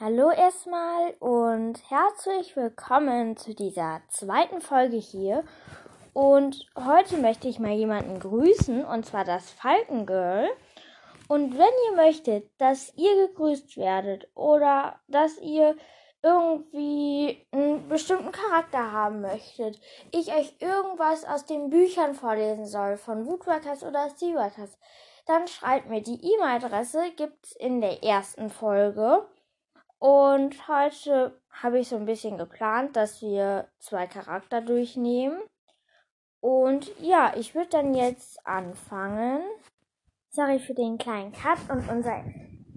Hallo erstmal und herzlich willkommen zu dieser zweiten Folge hier. Und heute möchte ich mal jemanden grüßen, und zwar das Falkengirl. Und wenn ihr möchtet, dass ihr gegrüßt werdet oder dass ihr irgendwie einen bestimmten Charakter haben möchtet, ich euch irgendwas aus den Büchern vorlesen soll, von Woodworkers oder Seaworkers, dann schreibt mir. Die E-Mail-Adresse gibt's in der ersten Folge. Und heute habe ich so ein bisschen geplant, dass wir zwei Charakter durchnehmen. Und ja, ich würde dann jetzt anfangen. Sorry für den kleinen Cut. Und unser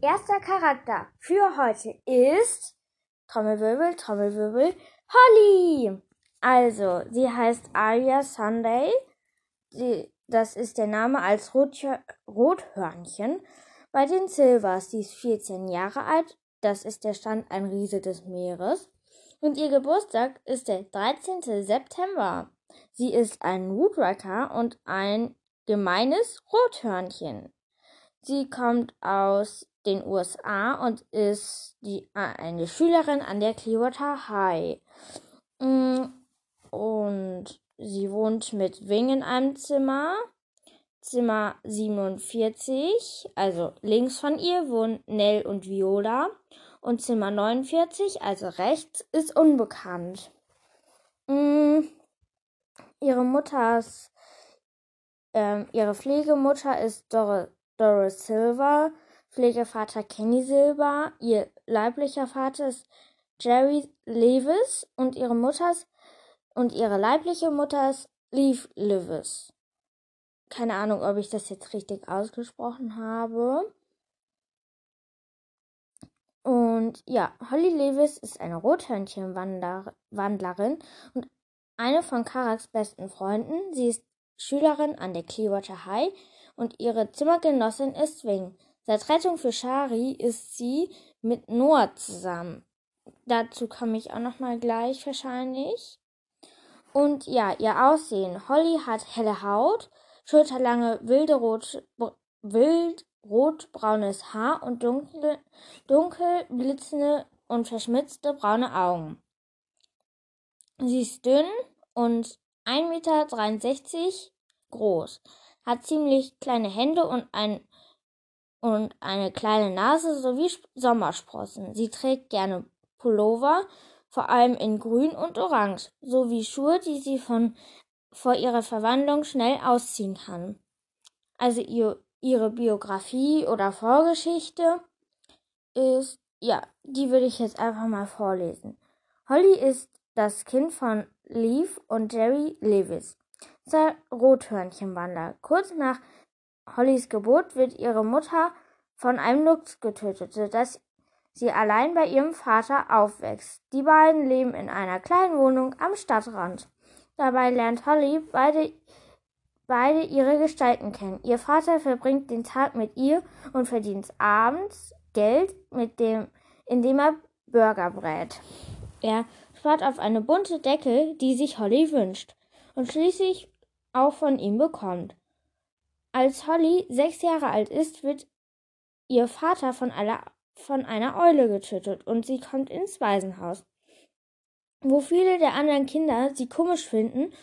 erster Charakter für heute ist Trommelwirbel, Trommelwirbel, Holly. Also, sie heißt Aria Sunday. Sie, das ist der Name als Rothör Rothörnchen bei den Silvers. Sie ist 14 Jahre alt das ist der Stand ein Riese des Meeres. Und ihr Geburtstag ist der 13. September. Sie ist ein Woodrucker und ein gemeines Rothörnchen. Sie kommt aus den USA und ist die, eine Schülerin an der Clearwater High. Mm, und sie wohnt mit Wing in einem Zimmer. Zimmer 47, also links von ihr wohnen Nell und Viola und Zimmer 49, also rechts, ist unbekannt. Mhm. Ihre Mutters, ähm, ihre Pflegemutter ist Dor Doris Silver, Pflegevater Kenny Silver, ihr leiblicher Vater ist Jerry Lewis und ihre Mutters und ihre leibliche Mutter ist Leaf Lewis keine Ahnung, ob ich das jetzt richtig ausgesprochen habe. Und ja, Holly Lewis ist eine Rothörnchenwandlerin und eine von Karaks besten Freunden. Sie ist Schülerin an der Clearwater High und ihre Zimmergenossin ist Swing. Seit Rettung für Shari ist sie mit Noah zusammen. Dazu komme ich auch noch mal gleich wahrscheinlich. Und ja, ihr Aussehen. Holly hat helle Haut, schulterlange, wilde rot, wild rotbraunes Haar und dunkel, dunkel blitzende und verschmitzte braune Augen. Sie ist dünn und 1,63 Meter groß, hat ziemlich kleine Hände und, ein, und eine kleine Nase sowie Sommersprossen. Sie trägt gerne Pullover, vor allem in grün und orange, sowie Schuhe, die sie von vor ihrer Verwandlung schnell ausziehen kann. Also ihr, ihre Biografie oder Vorgeschichte ist, ja, die würde ich jetzt einfach mal vorlesen. Holly ist das Kind von Leaf und Jerry Lewis, zwei Rothörnchenwanderer. Kurz nach Hollys Geburt wird ihre Mutter von einem Luchs getötet, sodass sie allein bei ihrem Vater aufwächst. Die beiden leben in einer kleinen Wohnung am Stadtrand. Dabei lernt Holly beide, beide ihre Gestalten kennen. Ihr Vater verbringt den Tag mit ihr und verdient abends Geld, mit dem, indem er Burger brät. Er spart auf eine bunte Decke, die sich Holly wünscht und schließlich auch von ihm bekommt. Als Holly sechs Jahre alt ist, wird ihr Vater von einer, von einer Eule getötet und sie kommt ins Waisenhaus wo viele der anderen Kinder sie komisch finden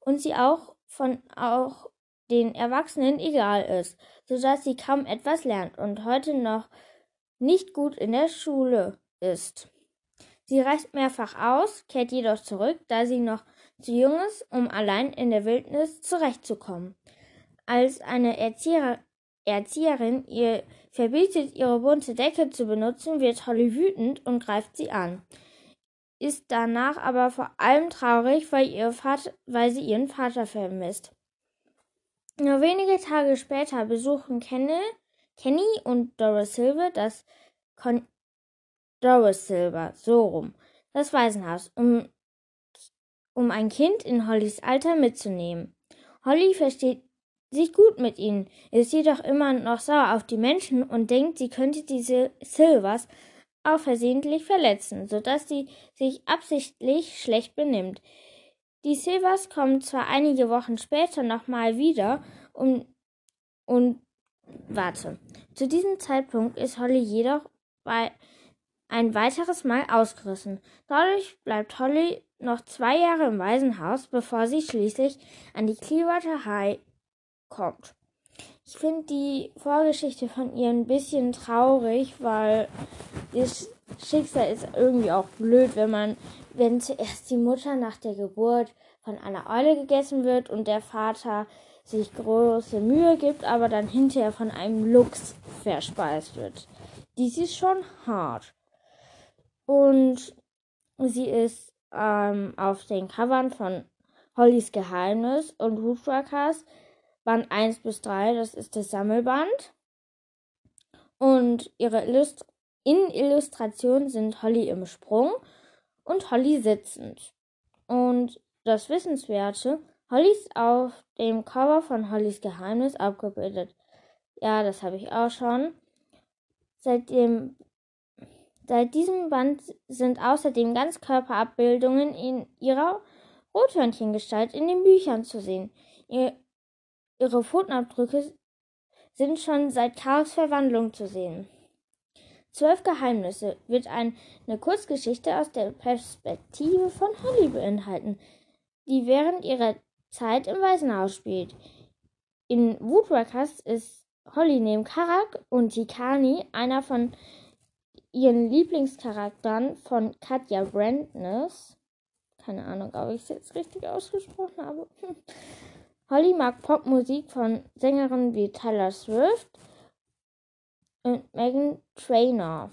und sie auch von auch den Erwachsenen egal ist, so dass sie kaum etwas lernt und heute noch nicht gut in der Schule ist. Sie reist mehrfach aus, kehrt jedoch zurück, da sie noch zu jung ist, um allein in der Wildnis zurechtzukommen. Als eine Erzieher Erzieherin ihr verbietet, ihre bunte Decke zu benutzen, wird Holly wütend und greift sie an ist danach aber vor allem traurig, weil, ihr Vater, weil sie ihren Vater vermisst. Nur wenige Tage später besuchen Kenny, Kenny und Doris Silver das Con Doris Silver, so rum, das Waisenhaus, um, um ein Kind in Hollys Alter mitzunehmen. Holly versteht sich gut mit ihnen, ist jedoch immer noch sauer auf die Menschen und denkt, sie könnte diese Silvers auch versehentlich verletzen, sodass sie sich absichtlich schlecht benimmt. Die Silvers kommen zwar einige Wochen später nochmal wieder um, und warte. Zu diesem Zeitpunkt ist Holly jedoch bei ein weiteres Mal ausgerissen. Dadurch bleibt Holly noch zwei Jahre im Waisenhaus, bevor sie schließlich an die Clearwater High kommt. Ich finde die Vorgeschichte von ihr ein bisschen traurig, weil das Schicksal ist irgendwie auch blöd, wenn man, wenn zuerst die Mutter nach der Geburt von einer Eule gegessen wird und der Vater sich große Mühe gibt, aber dann hinterher von einem Luchs verspeist wird. Dies ist schon hart. Und sie ist ähm, auf den Covern von Hollys Geheimnis und Woodworkers Band 1 bis 3, das ist das Sammelband. Und ihre Illust in Illustration sind Holly im Sprung und Holly sitzend. Und das Wissenswerte, Holly ist auf dem Cover von Hollys Geheimnis abgebildet. Ja, das habe ich auch schon. Seit, dem, seit diesem Band sind außerdem Ganzkörperabbildungen in ihrer Rothörnchengestalt in den Büchern zu sehen. Ihre Pfotenabdrücke sind schon seit Karos Verwandlung zu sehen. Zwölf Geheimnisse wird eine Kurzgeschichte aus der Perspektive von Holly beinhalten, die während ihrer Zeit im Waisenhaus spielt. In Woodworkers ist Holly neben Karak und Tikani, einer von ihren Lieblingscharakteren von Katja Brandness. Keine Ahnung, ob ich es jetzt richtig ausgesprochen habe. Holly mag Popmusik von Sängerinnen wie Taylor Swift und Megan Trainor.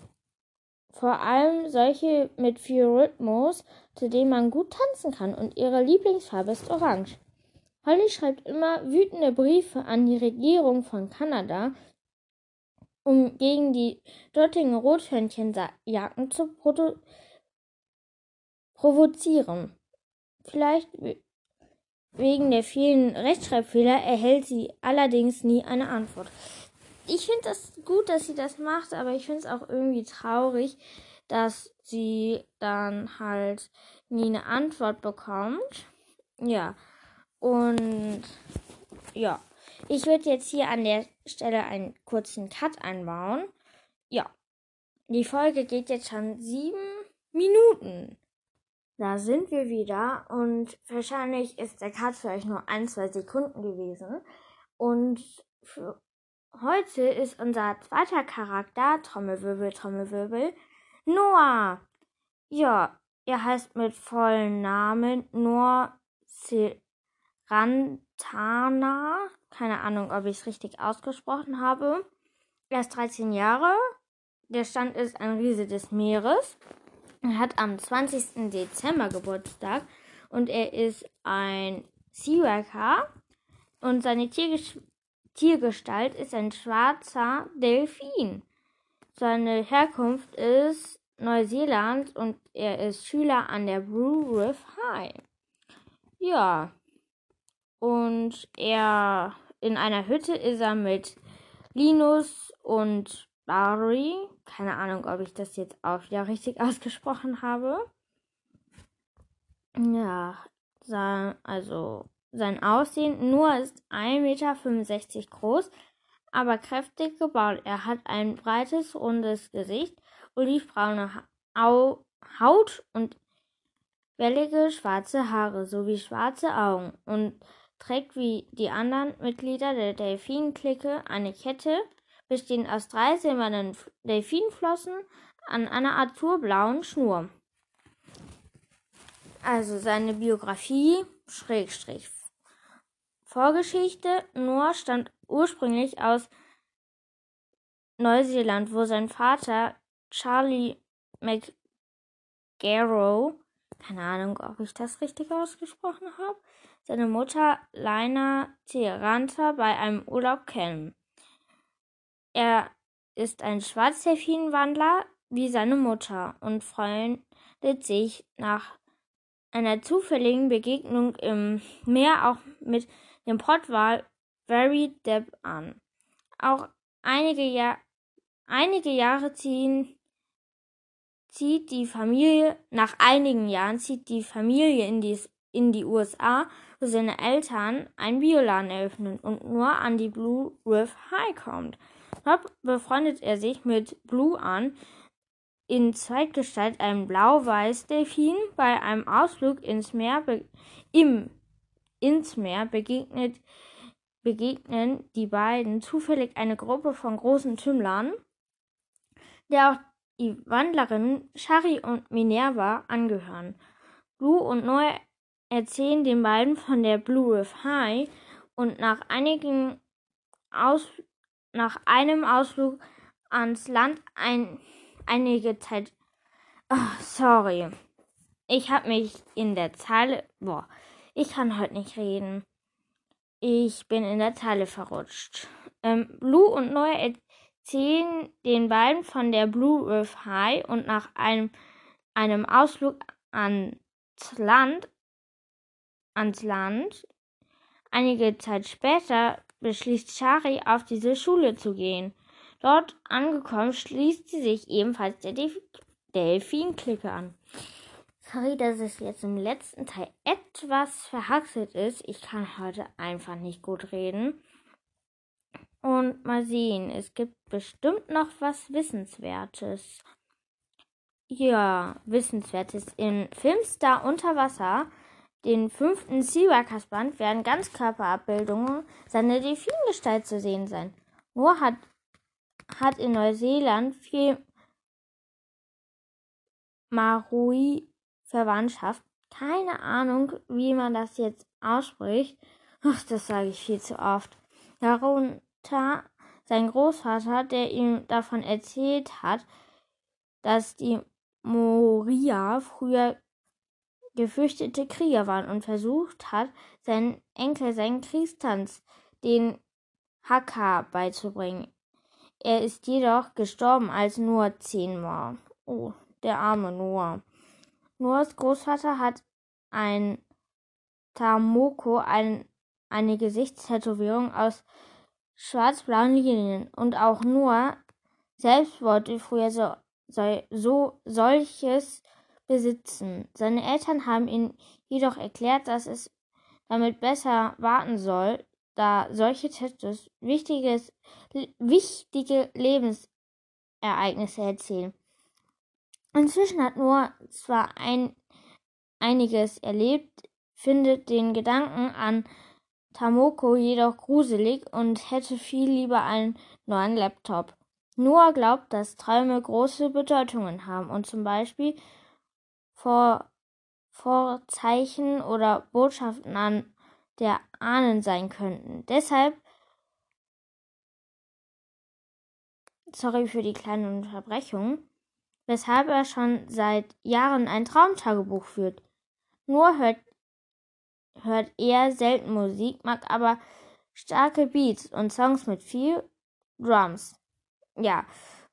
Vor allem solche mit viel Rhythmus, zu denen man gut tanzen kann und ihre Lieblingsfarbe ist orange. Holly schreibt immer wütende Briefe an die Regierung von Kanada, um gegen die dortigen Rothörnchenjagden zu provozieren. Vielleicht wegen der vielen Rechtschreibfehler erhält sie allerdings nie eine Antwort. Ich finde das gut, dass sie das macht, aber ich finde es auch irgendwie traurig, dass sie dann halt nie eine Antwort bekommt. Ja. Und ja, ich würde jetzt hier an der Stelle einen kurzen Cut einbauen. Ja, die Folge geht jetzt schon sieben Minuten. Da sind wir wieder und wahrscheinlich ist der Cut für euch nur ein, zwei Sekunden gewesen. Und für heute ist unser zweiter Charakter, Trommelwirbel, Trommelwirbel, Noah. Ja, er heißt mit vollen Namen Noah Rantana. Keine Ahnung, ob ich es richtig ausgesprochen habe. Er ist 13 Jahre. Der Stand ist ein Riese des Meeres. Er hat am 20. Dezember Geburtstag und er ist ein Seaworker und seine Tierges Tiergestalt ist ein schwarzer Delfin. Seine Herkunft ist Neuseeland und er ist Schüler an der Blue Reef High. Ja, und er in einer Hütte ist er mit Linus und Barry. Keine Ahnung, ob ich das jetzt auch wieder richtig ausgesprochen habe. Ja, sein, also sein Aussehen. Noah ist 1,65 Meter groß, aber kräftig gebaut. Er hat ein breites, rundes Gesicht, olivbraune Haut und wellige schwarze Haare sowie schwarze Augen und trägt wie die anderen Mitglieder der Delfin-Clique eine Kette, bestehend aus drei silbernen Delfinflossen an einer azurblauen Schnur. Also seine Biografie, Schrägstrich. Vorgeschichte, Noah stammt ursprünglich aus Neuseeland, wo sein Vater Charlie McGarrow, keine Ahnung, ob ich das richtig ausgesprochen habe, seine Mutter Lina Tiranta bei einem Urlaub kennen. Er ist ein Schwarzdelfinwandler wie seine Mutter und freundet sich nach einer zufälligen Begegnung im Meer auch mit dem Pottwal Very Depp an. Auch einige, Jahr einige Jahre ziehen, zieht die Familie, nach einigen Jahren zieht die Familie in die, in die USA wo seine Eltern einen Bioladen eröffnen und nur an die Blue Reef High kommt. Dort befreundet er sich mit Blue an, in Zweitgestalt ein Blau-Weiß-Delfin. Bei einem Ausflug ins Meer im ins Meer begegnet, begegnen die beiden zufällig eine Gruppe von großen Tümmlern, der auch die Wandlerinnen Shari und Minerva angehören. Blue und Noah erzählen den beiden von der Blue Riff High und nach einigen Aus nach einem Ausflug ans Land ein, einige Zeit. Oh, sorry. Ich habe mich in der Zeile. Boah, ich kann heute nicht reden. Ich bin in der Zeile verrutscht. Ähm, Blue und Noah erzählen den beiden von der Blue Riff High und nach einem, einem Ausflug ans Land, ans Land. Einige Zeit später beschließt Shari, auf diese Schule zu gehen. Dort angekommen, schließt sie sich ebenfalls der Delfin-Clique an. Sorry, dass es jetzt im letzten Teil etwas verhaxelt ist. Ich kann heute einfach nicht gut reden. Und mal sehen, es gibt bestimmt noch was Wissenswertes. Ja, Wissenswertes. In Filmstar unter Wasser, den fünften Seawalkers-Band, werden Ganzkörperabbildungen seiner Delfingestalt zu sehen sein. Nur hat, hat in Neuseeland viel Marui Verwandtschaft. Keine Ahnung, wie man das jetzt ausspricht. Ach, das sage ich viel zu oft. Darunter sein Großvater, der ihm davon erzählt hat, dass die Moria früher gefürchtete Krieger waren und versucht hat, seinen Enkel seinen Kriegstanz, den Haka, beizubringen. Er ist jedoch gestorben, als nur zehn war. Oh, der arme Noah. Noahs Großvater hat ein Tamoko, ein, eine Gesichtstätowierung aus schwarz-blauen Linien. Und auch Noah selbst wollte früher so, so, so solches besitzen. Seine Eltern haben ihm jedoch erklärt, dass es damit besser warten soll, da solche Tattoos wichtiges, wichtige Lebensereignisse erzählen. Inzwischen hat Noah zwar ein, einiges erlebt, findet den Gedanken an Tamoko jedoch gruselig und hätte viel lieber einen neuen Laptop. Noah glaubt, dass Träume große Bedeutungen haben und zum Beispiel Vorzeichen oder Botschaften an der Ahnen sein könnten. Deshalb, sorry für die kleine Unterbrechung, weshalb er schon seit Jahren ein Traumtagebuch führt. Nur hört, hört er selten Musik, mag aber starke Beats und Songs mit viel Drums. Ja,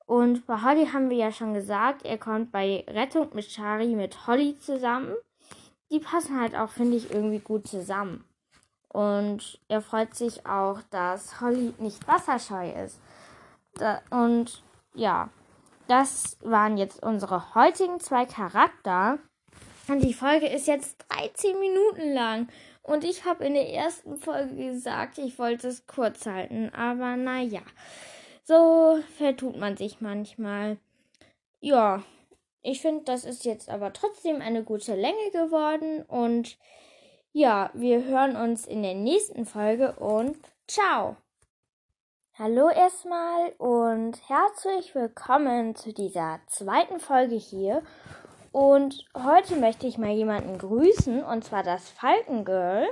und bei Holly haben wir ja schon gesagt, er kommt bei Rettung mit Shari mit Holly zusammen. Die passen halt auch, finde ich, irgendwie gut zusammen. Und er freut sich auch, dass Holly nicht wasserscheu ist. Da, und ja, das waren jetzt unsere heutigen zwei Charakter. Und die Folge ist jetzt 13 Minuten lang. Und ich habe in der ersten Folge gesagt, ich wollte es kurz halten. Aber naja, so vertut man sich manchmal. Ja, ich finde, das ist jetzt aber trotzdem eine gute Länge geworden. Und ja, wir hören uns in der nächsten Folge und ciao! Hallo erstmal und herzlich willkommen zu dieser zweiten Folge hier. Und heute möchte ich mal jemanden grüßen, und zwar das Falkengirl.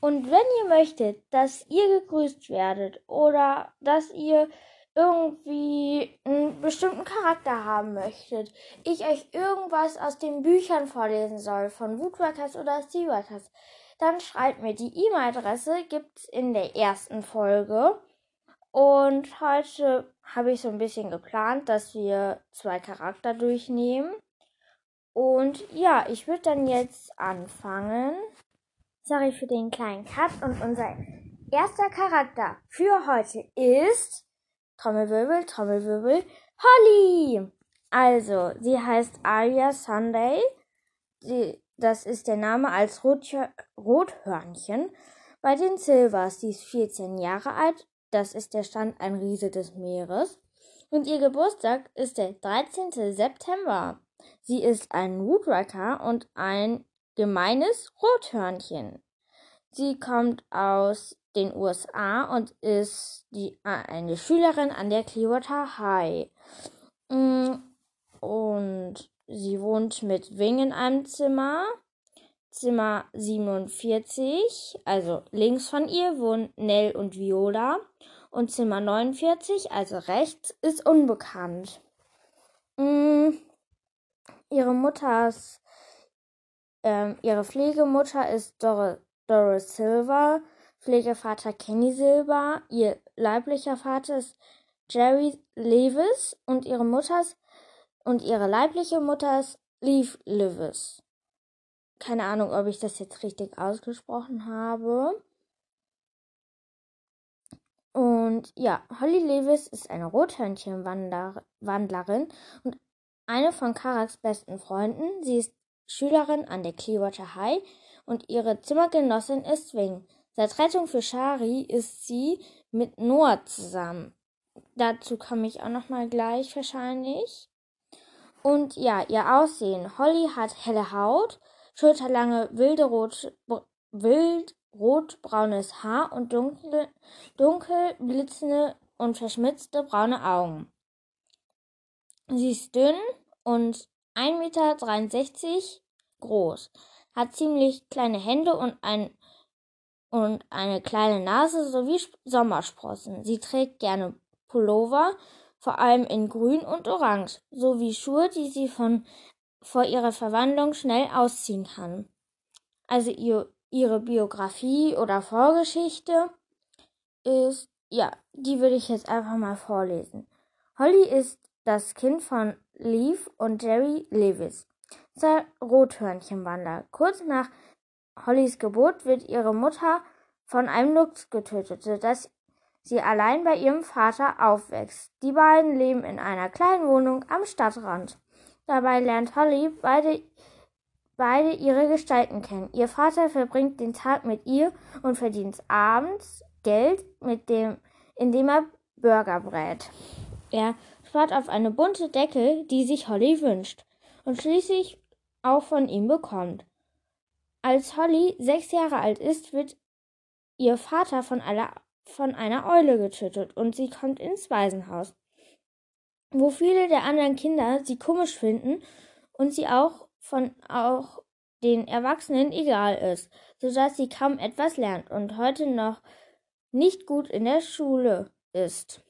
Und wenn ihr möchtet, dass ihr gegrüßt werdet oder dass ihr irgendwie einen bestimmten Charakter haben möchtet, ich euch irgendwas aus den Büchern vorlesen soll, von Woodworkers oder Seaworkers, dann schreibt mir die E-Mail-Adresse, gibt's in der ersten Folge. Und heute habe ich so ein bisschen geplant, dass wir zwei Charakter durchnehmen. Und ja, ich würde dann jetzt anfangen. Sorry für den kleinen Cut. Und unser erster Charakter für heute ist Trommelwirbel, Trommelwirbel, Holly. Also, sie heißt Aria Sunday. Sie, das ist der Name als Rothörnchen bei den Silvers. Sie ist 14 Jahre alt das ist der Stand ein Riese des Meeres. Und ihr Geburtstag ist der 13. September. Sie ist ein Woodrucker und ein gemeines Rothörnchen. Sie kommt aus den USA und ist die, äh, eine Schülerin an der Clearwater High. Mm, und sie wohnt mit Wing in einem Zimmer. Zimmer 47, also links von ihr wohnen Nell und Viola. Und Zimmer 49, also rechts, ist unbekannt. Mm, ihre Mutters, ähm, ihre Pflegemutter ist Dor Doris Silver, Pflegevater Kenny Silver, ihr leiblicher Vater ist Jerry Lewis und ihre Mutters und ihre leibliche Mutter ist Leaf Lewis. Keine Ahnung, ob ich das jetzt richtig ausgesprochen habe. Und ja, Holly Lewis ist eine Rothörnchenwandlerin und eine von Karaks besten Freunden. Sie ist Schülerin an der Clearwater High und ihre Zimmergenossin ist Swing. Seit Rettung für Shari ist sie mit Noah zusammen. Dazu komme ich auch noch mal gleich wahrscheinlich. Und ja, ihr Aussehen. Holly hat helle Haut, schulterlange wilde rot, wild rotbraunes Haar und dunkel, dunkel blitzende und verschmitzte braune Augen. Sie ist dünn und 1,63 Meter groß, hat ziemlich kleine Hände und, ein, und eine kleine Nase sowie Sommersprossen. Sie trägt gerne Pullover, vor allem in grün und orange, sowie Schuhe, die sie von vor ihrer Verwandlung schnell ausziehen kann. Also ihr, ihre Biografie oder Vorgeschichte ist, ja, die würde ich jetzt einfach mal vorlesen. Holly ist das Kind von Leaf und Jerry Lewis, zwei Rothörnchenwander. Kurz nach Hollys Geburt wird ihre Mutter von einem Luchs getötet, sodass sie allein bei ihrem Vater aufwächst. Die beiden leben in einer kleinen Wohnung am Stadtrand. Dabei lernt Holly beide, beide ihre Gestalten kennen. Ihr Vater verbringt den Tag mit ihr und verdient abends Geld, mit dem, indem er Burger brät. Er spart auf eine bunte Decke, die sich Holly wünscht und schließlich auch von ihm bekommt. Als Holly sechs Jahre alt ist, wird ihr Vater von einer, von einer Eule getötet und sie kommt ins Waisenhaus wo viele der anderen Kinder sie komisch finden und sie auch von auch den Erwachsenen egal ist, so dass sie kaum etwas lernt und heute noch nicht gut in der Schule ist.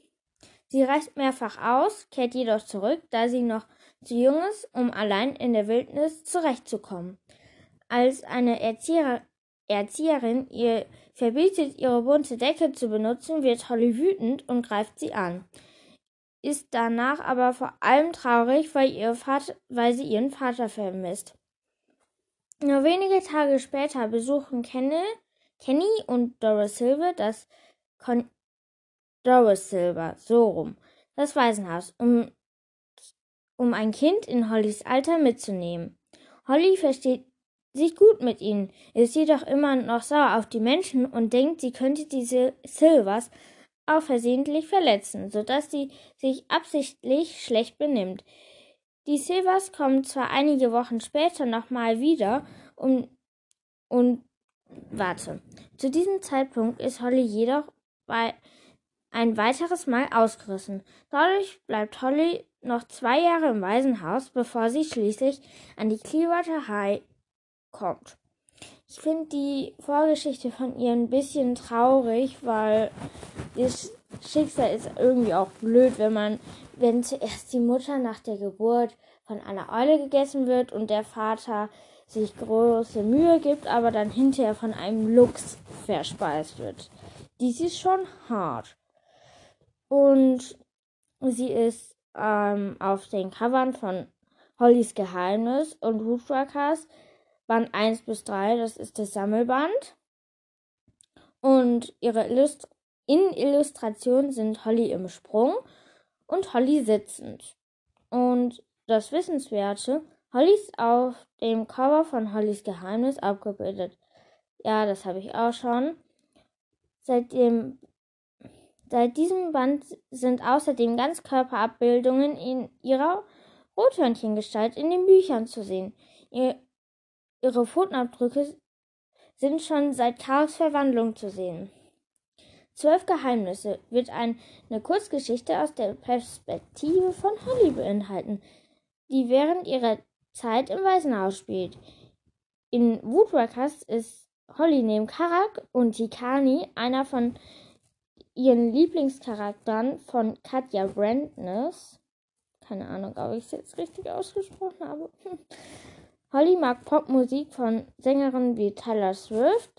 Sie reist mehrfach aus, kehrt jedoch zurück, da sie noch zu jung ist, um allein in der Wildnis zurechtzukommen. Als eine Erzieher Erzieherin ihr verbietet, ihre bunte Decke zu benutzen, wird Holly wütend und greift sie an ist danach aber vor allem traurig, weil, ihr Vater, weil sie ihren Vater vermisst. Nur wenige Tage später besuchen Kenny, Kenny und Doris Silver das Con Doris Silver, so rum, das Waisenhaus, um, um ein Kind in Hollys Alter mitzunehmen. Holly versteht sich gut mit ihnen, ist jedoch immer noch sauer auf die Menschen und denkt, sie könnte diese Silvers auch versehentlich verletzen, sodass sie sich absichtlich schlecht benimmt. Die Silvers kommen zwar einige Wochen später nochmal wieder um, und warte. Zu diesem Zeitpunkt ist Holly jedoch bei ein weiteres Mal ausgerissen. Dadurch bleibt Holly noch zwei Jahre im Waisenhaus, bevor sie schließlich an die Clearwater High kommt. Ich finde die Vorgeschichte von ihr ein bisschen traurig, weil das Schicksal ist irgendwie auch blöd, wenn man, wenn zuerst die Mutter nach der Geburt von einer Eule gegessen wird und der Vater sich große Mühe gibt, aber dann hinterher von einem Luchs verspeist wird. Dies ist schon hart. Und sie ist ähm, auf den Covern von Hollys Geheimnis und Woodworkers Band 1 bis 3, das ist das Sammelband. Und ihre Illust in Illustration sind Holly im Sprung und Holly sitzend. Und das Wissenswerte, Holly ist auf dem Cover von Hollys Geheimnis abgebildet. Ja, das habe ich auch schon. Seit dem Seit diesem Band sind außerdem Ganzkörperabbildungen in ihrer Rothörnchengestalt in den Büchern zu sehen. Ihre Pfotenabdrücke sind schon seit Karls Verwandlung zu sehen. Zwölf Geheimnisse wird eine Kurzgeschichte aus der Perspektive von Holly beinhalten, die während ihrer Zeit im Waisenhaus spielt. In Woodworkers ist Holly neben Karak und Tikani einer von ihren Lieblingscharakteren von Katja Brandness. Keine Ahnung, ob ich es jetzt richtig ausgesprochen habe. Holly mag Popmusik von Sängerinnen wie Taylor Swift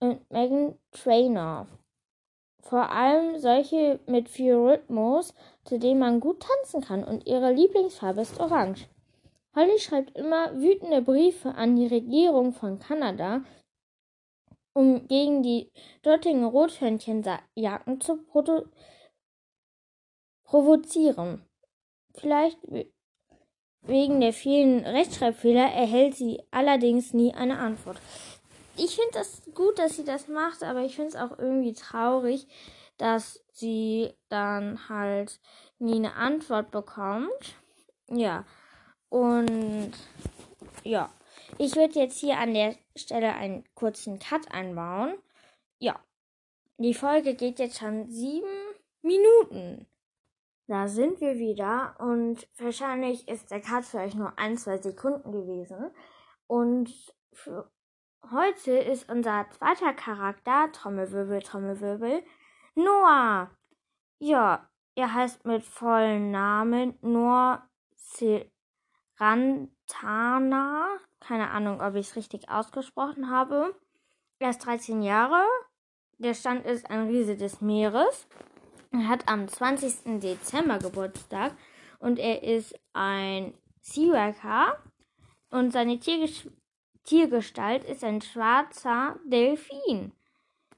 und Megan Trainor. Vor allem solche mit viel Rhythmus, zu denen man gut tanzen kann und ihre Lieblingsfarbe ist orange. Holly schreibt immer wütende Briefe an die Regierung von Kanada, um gegen die dortigen Rothörnchenjagden zu provozieren. Vielleicht wegen der vielen Rechtschreibfehler erhält sie allerdings nie eine Antwort. Ich finde das gut, dass sie das macht, aber ich finde es auch irgendwie traurig, dass sie dann halt nie eine Antwort bekommt. Ja. Und ja, ich würde jetzt hier an der Stelle einen kurzen Cut einbauen. Ja, die Folge geht jetzt schon sieben Minuten. Da sind wir wieder und wahrscheinlich ist der Cut für euch nur ein, zwei Sekunden gewesen. Und für heute ist unser zweiter Charakter, Trommelwirbel, Trommelwirbel, Noah. Ja, er heißt mit vollen Namen Noah Rantana. Keine Ahnung, ob ich es richtig ausgesprochen habe. Er ist 13 Jahre. Der Stand ist ein Riese des Meeres. Hat am 20. Dezember Geburtstag und er ist ein Seaworker und seine Tierges Tiergestalt ist ein schwarzer Delfin.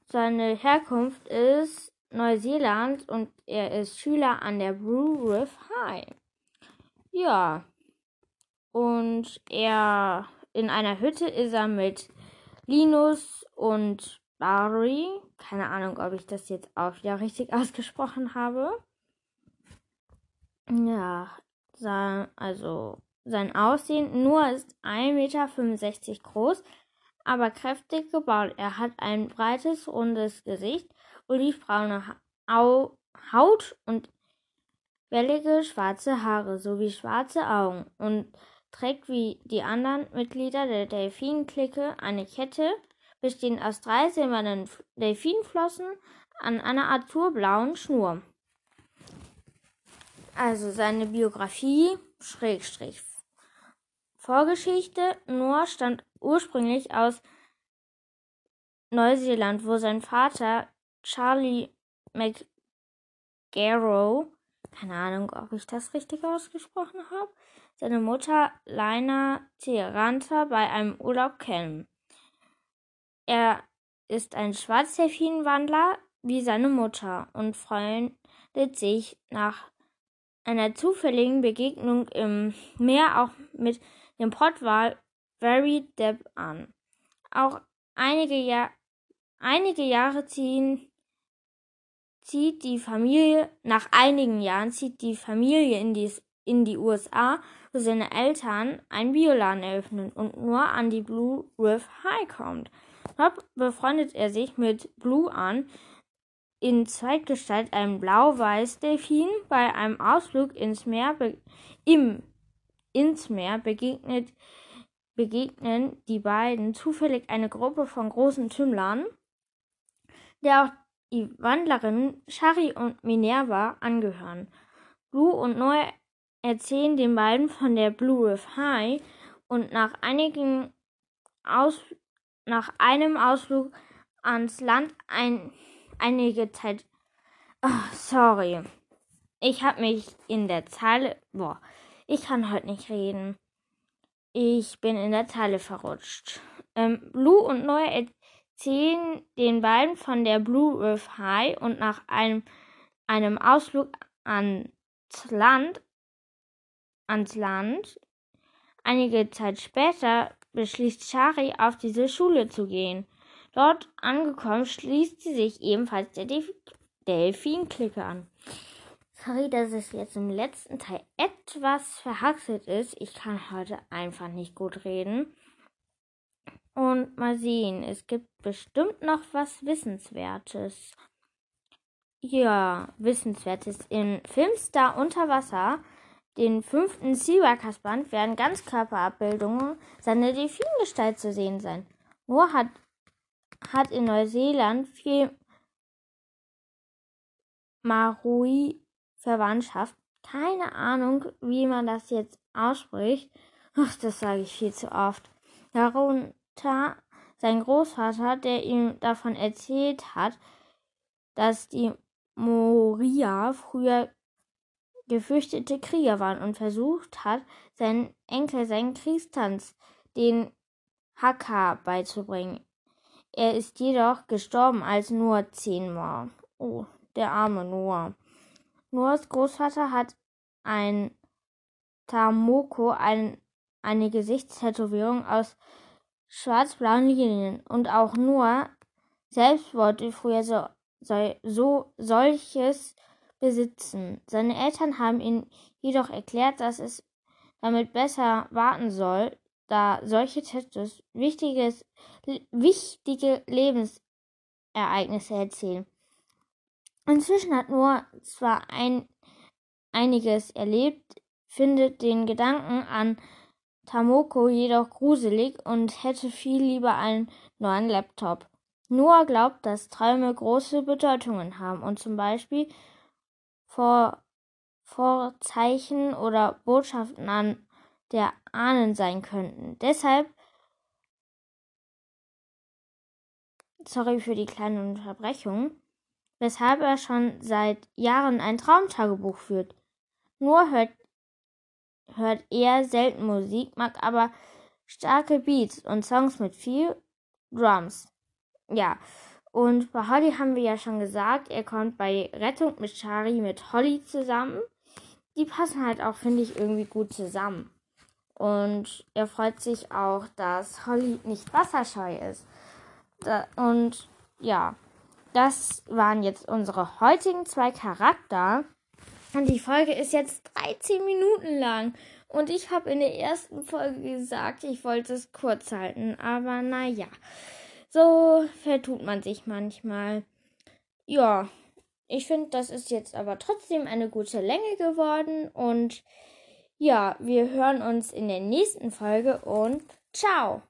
Seine Herkunft ist Neuseeland und er ist Schüler an der Blue Reef High. Ja, und er in einer Hütte ist er mit Linus und Barry. Keine Ahnung, ob ich das jetzt auch wieder richtig ausgesprochen habe. Ja, sein, also sein Aussehen. Noah ist 1,65 Meter groß, aber kräftig gebaut. Er hat ein breites, rundes Gesicht, olivbraune Haut und wellige schwarze Haare sowie schwarze Augen und trägt wie die anderen Mitglieder der Delfinklicke eine Kette, bestehend aus drei silbernen Delfinflossen an einer azurblauen Schnur. Also seine Biografie, Schrägstrich. Vorgeschichte, Noah stammt ursprünglich aus Neuseeland, wo sein Vater Charlie McGarrow, keine Ahnung, ob ich das richtig ausgesprochen habe, seine Mutter Lina Tiranta bei einem Urlaub kennen. Er ist ein Schwarzdelfinwandler wie seine Mutter und freundet sich nach einer zufälligen Begegnung im Meer auch mit dem Pottwal Very Depp an. Auch einige, Jahr, einige Jahre ziehen, zieht die Familie, nach einigen Jahren zieht die Familie in die, in die USA wo seine Eltern einen Bioladen eröffnen und nur an die Blue Reef High kommt. Dort befreundet er sich mit Blue an, in Zweitgestalt einem blau-weiß Delfin. Bei einem Ausflug ins Meer im ins Meer begegnet begegnen die beiden zufällig eine Gruppe von großen Tümmlern, der auch die Wandlerinnen Shari und Minerva angehören. Blue und Noah erzählen den beiden von der Blue Reef High und nach einigen Aus nach einem Ausflug ans Land ein einige Zeit oh, sorry. Ich habe mich in der Zeile boah, ich kann heute nicht reden. Ich bin in der Zeile verrutscht. Ähm, Blue und Neu erzählen den beiden von der Blue Reef High und nach einem, einem Ausflug ans Land ans Land. Einige Zeit später beschließt Shari, auf diese Schule zu gehen. Dort angekommen, schließt sie sich ebenfalls der Delfin-Clique an. Sorry, dass es jetzt im letzten Teil etwas verhaxelt ist. Ich kann heute einfach nicht gut reden. Und mal sehen, es gibt bestimmt noch was Wissenswertes. Ja, Wissenswertes. Im Filmstar unter Wasser, den fünften Seawalkers-Band, werden Ganzkörperabbildungen seiner Delfingestalt zu sehen sein. Noah hat, hat in Neuseeland viel Marui Verwandtschaft. Keine Ahnung, wie man das jetzt ausspricht. Ach, das sage ich viel zu oft. Darunter sein Großvater, der ihm davon erzählt hat, dass die Moria früher gefürchtete Krieger waren und versucht hat, seinen Enkel seinen Kriegstanz, den Haka, beizubringen. Er ist jedoch gestorben, als nur zehn war. Oh, der arme Noah. Noahs Großvater hat ein Tamoko, ein, eine Gesichtstätowierung aus schwarz-blauen Linien. Und auch Noah selbst wollte früher so, so, so solches besitzen. Seine Eltern haben ihm jedoch erklärt, dass es damit besser warten soll, da solche Tattoos wichtiges, wichtige Lebensereignisse erzählen. Inzwischen hat Noah zwar ein, einiges erlebt, findet den Gedanken an Tamoko jedoch gruselig und hätte viel lieber einen neuen Laptop. Noah glaubt, dass Träume große Bedeutungen haben und zum Beispiel Vorzeichen oder Botschaften an der Ahnen sein könnten. Deshalb sorry für die kleine Unterbrechung weshalb er schon seit Jahren ein Traumtagebuch führt. Nur hört, hört er selten Musik, mag aber starke Beats und Songs mit viel Drums. Ja, und bei Holly haben wir ja schon gesagt, er kommt bei Rettung mit Shari mit Holly zusammen. Die passen halt auch, finde ich, irgendwie gut zusammen. Und er freut sich auch, dass Holly nicht wasserscheu ist. Da, und ja, das waren jetzt unsere heutigen zwei Charakter. Und die Folge ist jetzt 13 Minuten lang. Und ich habe in der ersten Folge gesagt, ich wollte es kurz halten. Aber naja, so vertut man sich manchmal. Ja, ich finde, das ist jetzt aber trotzdem eine gute Länge geworden. Und ja, wir hören uns in der nächsten Folge und ciao.